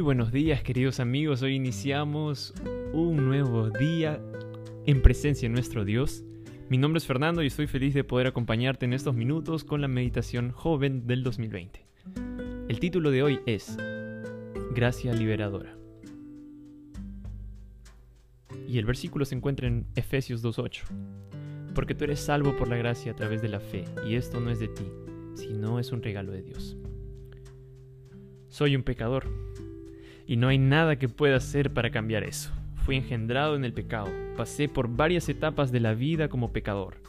buenos días queridos amigos, hoy iniciamos un nuevo día en presencia de nuestro Dios. Mi nombre es Fernando y estoy feliz de poder acompañarte en estos minutos con la meditación joven del 2020. El título de hoy es Gracia Liberadora. Y el versículo se encuentra en Efesios 2.8. Porque tú eres salvo por la gracia a través de la fe, y esto no es de ti, sino es un regalo de Dios. Soy un pecador, y no hay nada que pueda hacer para cambiar eso. Fui engendrado en el pecado, pasé por varias etapas de la vida como pecador,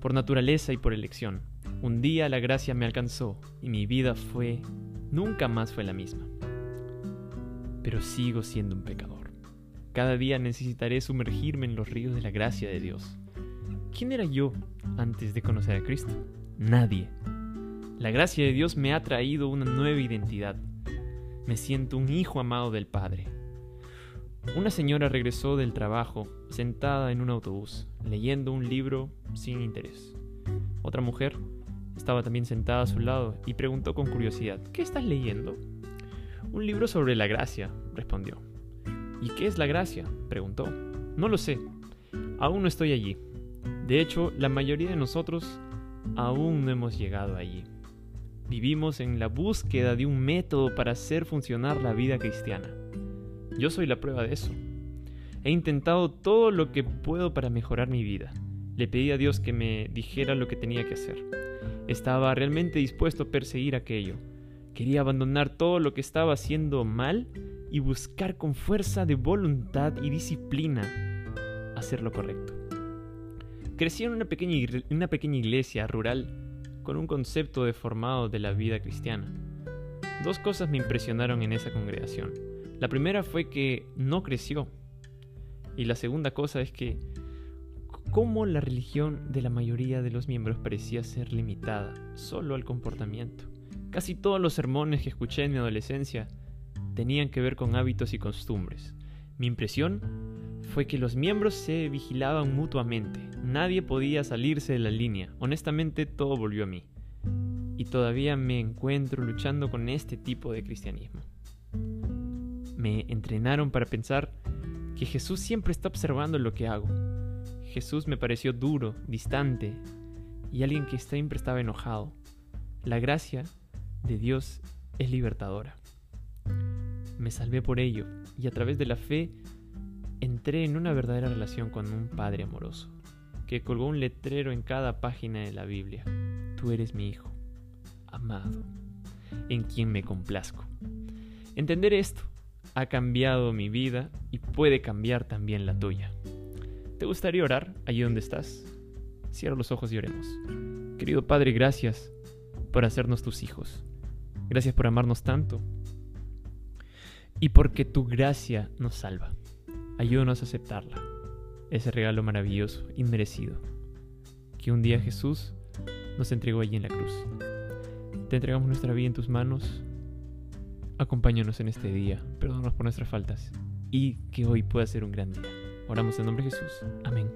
por naturaleza y por elección. Un día la gracia me alcanzó y mi vida fue, nunca más fue la misma. Pero sigo siendo un pecador. Cada día necesitaré sumergirme en los ríos de la gracia de Dios. ¿Quién era yo antes de conocer a Cristo? Nadie. La gracia de Dios me ha traído una nueva identidad, me siento un hijo amado del Padre. Una señora regresó del trabajo sentada en un autobús, leyendo un libro sin interés. Otra mujer estaba también sentada a su lado y preguntó con curiosidad, ¿qué estás leyendo? Un libro sobre la gracia, respondió. ¿Y qué es la gracia? preguntó. No lo sé. Aún no estoy allí. De hecho, la mayoría de nosotros aún no hemos llegado allí. Vivimos en la búsqueda de un método para hacer funcionar la vida cristiana. Yo soy la prueba de eso. He intentado todo lo que puedo para mejorar mi vida. Le pedí a Dios que me dijera lo que tenía que hacer. Estaba realmente dispuesto a perseguir aquello. Quería abandonar todo lo que estaba haciendo mal y buscar con fuerza de voluntad y disciplina hacer lo correcto. Crecí en una pequeña, una pequeña iglesia rural con un concepto deformado de la vida cristiana. Dos cosas me impresionaron en esa congregación. La primera fue que no creció. Y la segunda cosa es que cómo la religión de la mayoría de los miembros parecía ser limitada solo al comportamiento. Casi todos los sermones que escuché en mi adolescencia tenían que ver con hábitos y costumbres. Mi impresión fue que los miembros se vigilaban mutuamente. Nadie podía salirse de la línea. Honestamente, todo volvió a mí. Y todavía me encuentro luchando con este tipo de cristianismo. Me entrenaron para pensar que Jesús siempre está observando lo que hago. Jesús me pareció duro, distante y alguien que siempre estaba enojado. La gracia de Dios es libertadora. Me salvé por ello y a través de la fe entré en una verdadera relación con un Padre amoroso, que colgó un letrero en cada página de la Biblia. Tú eres mi Hijo, amado, en quien me complazco. Entender esto ha cambiado mi vida y puede cambiar también la tuya. ¿Te gustaría orar allí donde estás? Cierra los ojos y oremos. Querido Padre, gracias por hacernos tus hijos. Gracias por amarnos tanto. Y porque tu gracia nos salva. Ayúdanos a aceptarla, ese regalo maravilloso, inmerecido, que un día Jesús nos entregó allí en la cruz. Te entregamos nuestra vida en tus manos. Acompáñanos en este día, perdónanos por nuestras faltas y que hoy pueda ser un gran día. Oramos en nombre de Jesús. Amén.